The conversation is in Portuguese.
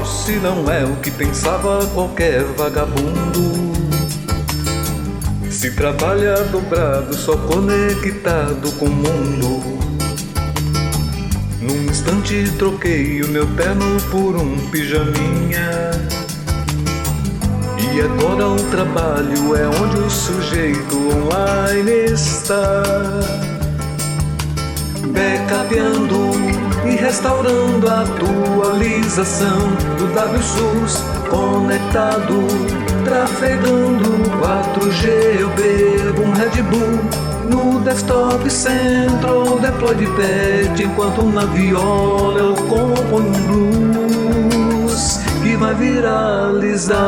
se não é o que pensava qualquer vagabundo. Se trabalha dobrado, só conectado com o mundo. Num instante troquei o meu terno por um pijaminha. E agora o trabalho é onde o sujeito online está. Backupeando e restaurando a atualização do WSUS conectado, trafegando 4G. Eu bebo um Red Bull no desktop centro, deploy de pet, enquanto na viola eu componho um blues que vai viralizar.